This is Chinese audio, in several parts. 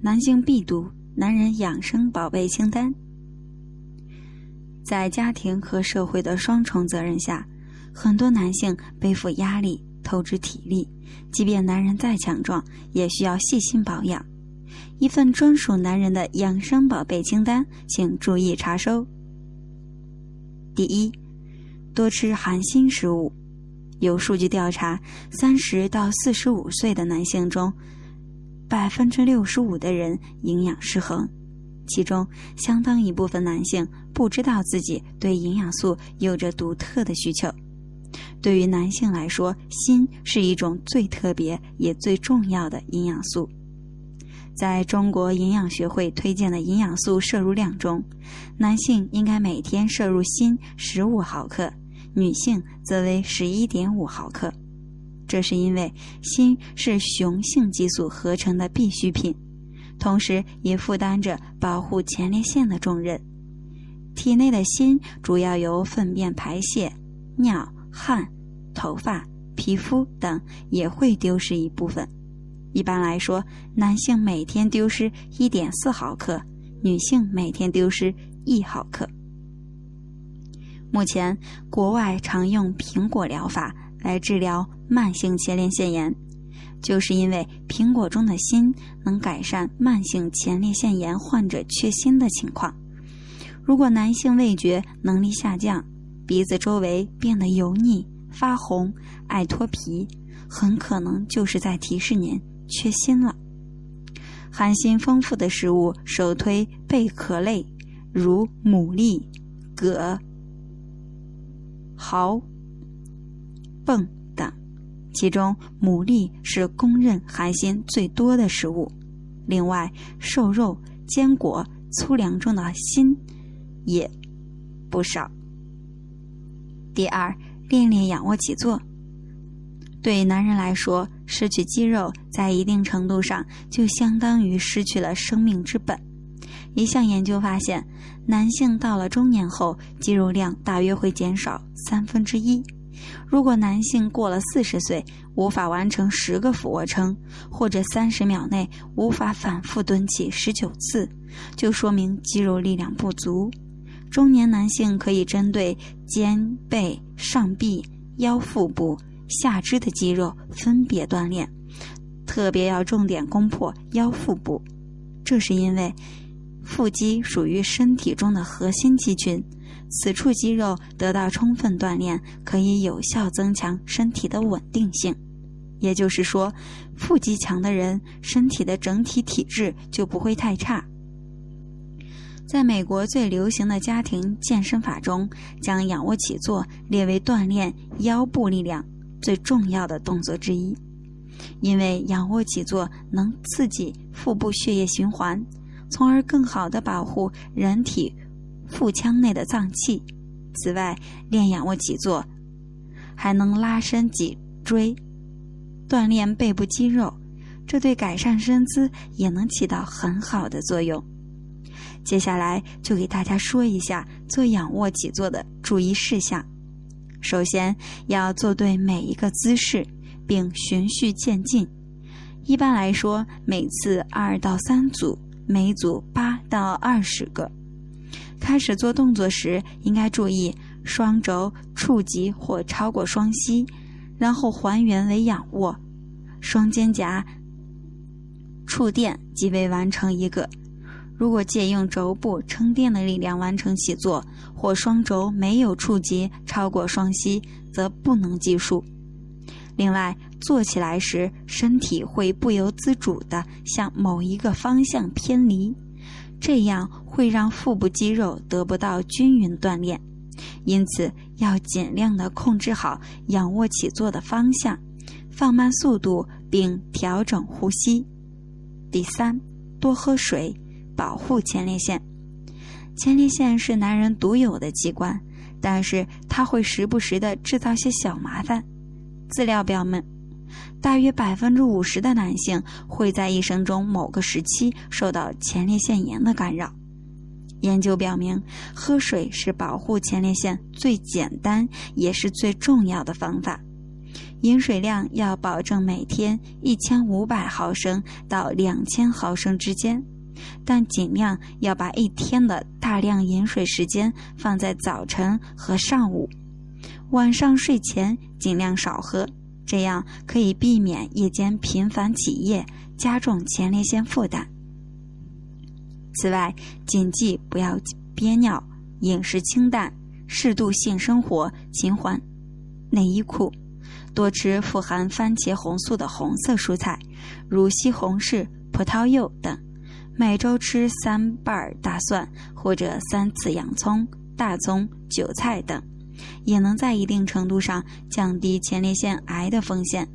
男性必读男人养生宝贝清单。在家庭和社会的双重责任下，很多男性背负压力，透支体力。即便男人再强壮，也需要细心保养。一份专属男人的养生宝贝清单，请注意查收。第一，多吃含锌食物。有数据调查，三十到四十五岁的男性中，百分之六十五的人营养失衡，其中相当一部分男性不知道自己对营养素有着独特的需求。对于男性来说，锌是一种最特别也最重要的营养素。在中国营养学会推荐的营养素摄入量中，男性应该每天摄入锌十五毫克。女性则为十一点五毫克，这是因为锌是雄性激素合成的必需品，同时也负担着保护前列腺的重任。体内的锌主要由粪便排泄、尿、汗、头发、皮肤等也会丢失一部分。一般来说，男性每天丢失一点四毫克，女性每天丢失一毫克。目前，国外常用苹果疗法来治疗慢性前列腺炎，就是因为苹果中的锌能改善慢性前列腺炎患者缺锌的情况。如果男性味觉能力下降，鼻子周围变得油腻、发红、爱脱皮，很可能就是在提示您缺锌了。含锌丰富的食物首推贝壳类，如牡蛎、蛤。蚝、蚌等，其中牡蛎是公认含锌最多的食物。另外，瘦肉、坚果、粗粮中的锌也不少。第二，练练仰卧起坐。对男人来说，失去肌肉在一定程度上就相当于失去了生命之本。一项研究发现，男性到了中年后，肌肉量大约会减少三分之一。如果男性过了四十岁，无法完成十个俯卧撑，或者三十秒内无法反复蹲起十九次，就说明肌肉力量不足。中年男性可以针对肩、背、上臂、腰腹部、下肢的肌肉分别锻炼，特别要重点攻破腰腹部，这是因为。腹肌属于身体中的核心肌群，此处肌肉得到充分锻炼，可以有效增强身体的稳定性。也就是说，腹肌强的人，身体的整体体质就不会太差。在美国最流行的家庭健身法中，将仰卧起坐列为锻炼腰部力量最重要的动作之一，因为仰卧起坐能刺激腹部血液循环。从而更好地保护人体腹腔内的脏器。此外，练仰卧起坐还能拉伸脊椎，锻炼背部肌肉，这对改善身姿也能起到很好的作用。接下来就给大家说一下做仰卧起坐的注意事项。首先要做对每一个姿势，并循序渐进。一般来说，每次二到三组。每组八到二十个。开始做动作时，应该注意双肘触及或超过双膝，然后还原为仰卧，双肩胛触垫即为完成一个。如果借用肘部撑垫的力量完成起坐，或双肘没有触及超过双膝，则不能计数。另外，坐起来时，身体会不由自主地向某一个方向偏离，这样会让腹部肌肉得不到均匀锻炼。因此，要尽量的控制好仰卧起坐的方向，放慢速度并调整呼吸。第三，多喝水，保护前列腺。前列腺是男人独有的器官，但是它会时不时的制造些小麻烦。资料表明。大约百分之五十的男性会在一生中某个时期受到前列腺炎的干扰。研究表明，喝水是保护前列腺最简单也是最重要的方法。饮水量要保证每天一千五百毫升到两千毫升之间，但尽量要把一天的大量饮水时间放在早晨和上午。晚上睡前尽量少喝，这样可以避免夜间频繁起夜，加重前列腺负担。此外，谨记不要憋尿，饮食清淡，适度性生活，勤换内衣裤。多吃富含番茄红素的红色蔬菜，如西红柿、葡萄柚等。每周吃三瓣大蒜或者三次洋葱、大葱、韭菜等，也能在一定程度上降低前列腺癌的风险。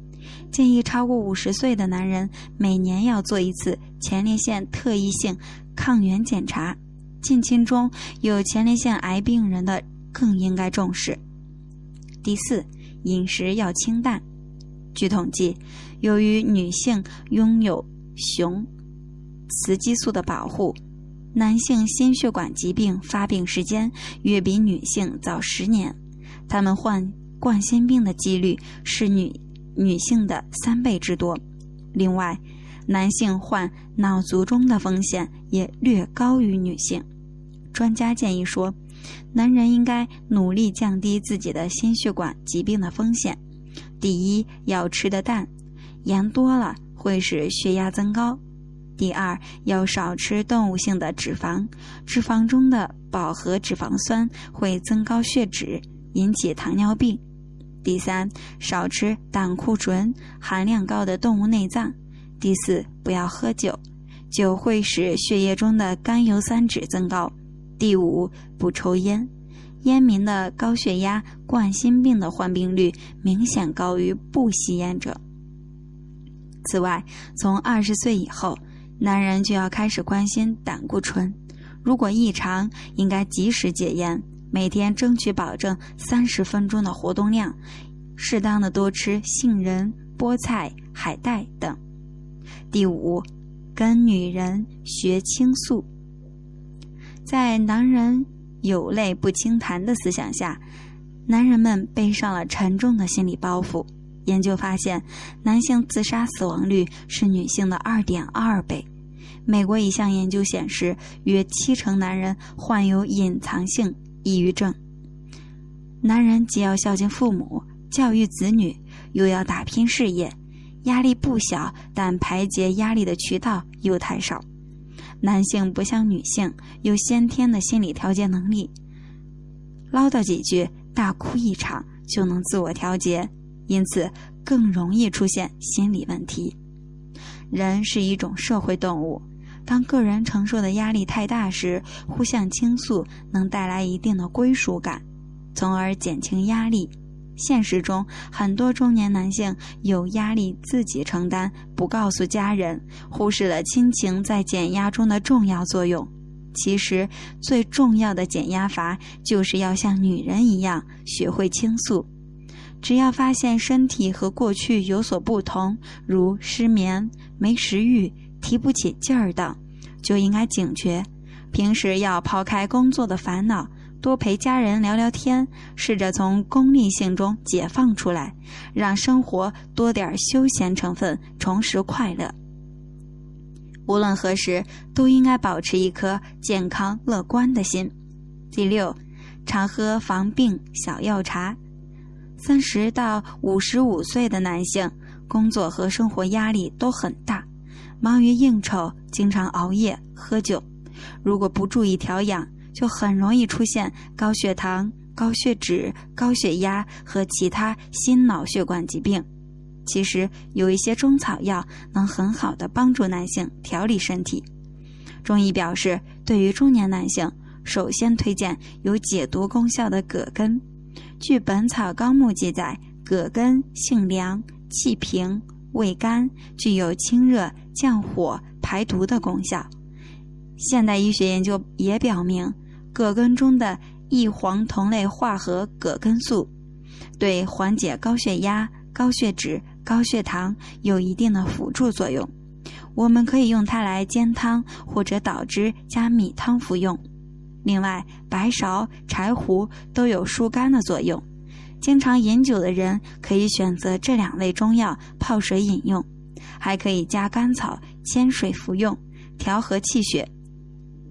建议超过五十岁的男人每年要做一次前列腺特异性抗原检查。近亲中有前列腺癌病人的更应该重视。第四。饮食要清淡。据统计，由于女性拥有雄雌激素的保护，男性心血管疾病发病时间约比女性早十年，他们患冠心病的几率是女女性的三倍之多。另外，男性患脑卒中的风险也略高于女性。专家建议说。男人应该努力降低自己的心血管疾病的风险。第一，要吃的淡，盐多了会使血压增高；第二，要少吃动物性的脂肪，脂肪中的饱和脂肪酸会增高血脂，引起糖尿病；第三，少吃胆固醇含量高的动物内脏；第四，不要喝酒，酒会使血液中的甘油三酯增高。第五，不抽烟，烟民的高血压、冠心病的患病率明显高于不吸烟者。此外，从二十岁以后，男人就要开始关心胆固醇，如果异常，应该及时戒烟，每天争取保证三十分钟的活动量，适当的多吃杏仁、菠菜、海带等。第五，跟女人学倾诉。在男人有泪不轻弹的思想下，男人们背上了沉重的心理包袱。研究发现，男性自杀死亡率是女性的二点二倍。美国一项研究显示，约七成男人患有隐藏性抑郁症。男人既要孝敬父母、教育子女，又要打拼事业，压力不小，但排解压力的渠道又太少。男性不像女性有先天的心理调节能力，唠叨几句、大哭一场就能自我调节，因此更容易出现心理问题。人是一种社会动物，当个人承受的压力太大时，互相倾诉能带来一定的归属感，从而减轻压力。现实中，很多中年男性有压力自己承担，不告诉家人，忽视了亲情在减压中的重要作用。其实，最重要的减压阀就是要像女人一样学会倾诉。只要发现身体和过去有所不同，如失眠、没食欲、提不起劲儿等，就应该警觉。平时要抛开工作的烦恼。多陪家人聊聊天，试着从功利性中解放出来，让生活多点休闲成分，重拾快乐。无论何时，都应该保持一颗健康乐观的心。第六，常喝防病小药茶。三十到五十五岁的男性，工作和生活压力都很大，忙于应酬，经常熬夜喝酒。如果不注意调养，就很容易出现高血糖、高血脂、高血压和其他心脑血管疾病。其实有一些中草药能很好的帮助男性调理身体。中医表示，对于中年男性，首先推荐有解毒功效的葛根。据《本草纲目》记载，葛根性凉、气平、味甘，具有清热、降火、排毒的功效。现代医学研究也表明。葛根中的异黄酮类化合葛根素，对缓解高血压、高血脂、高血糖有一定的辅助作用。我们可以用它来煎汤或者捣汁加米汤服用。另外，白芍、柴胡都有疏肝的作用。经常饮酒的人可以选择这两味中药泡水饮用，还可以加甘草煎水服用，调和气血。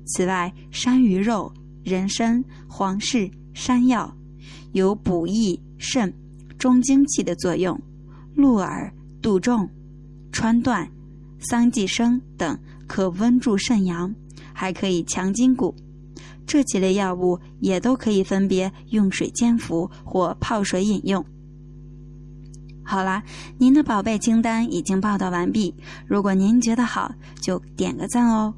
此外，山萸肉、人参、黄芪、山药有补益肾、中精气的作用，鹿耳、杜仲、川断、桑寄生等可温助肾阳，还可以强筋骨。这几类药物也都可以分别用水煎服或泡水饮用。好啦，您的宝贝清单已经报道完毕。如果您觉得好，就点个赞哦。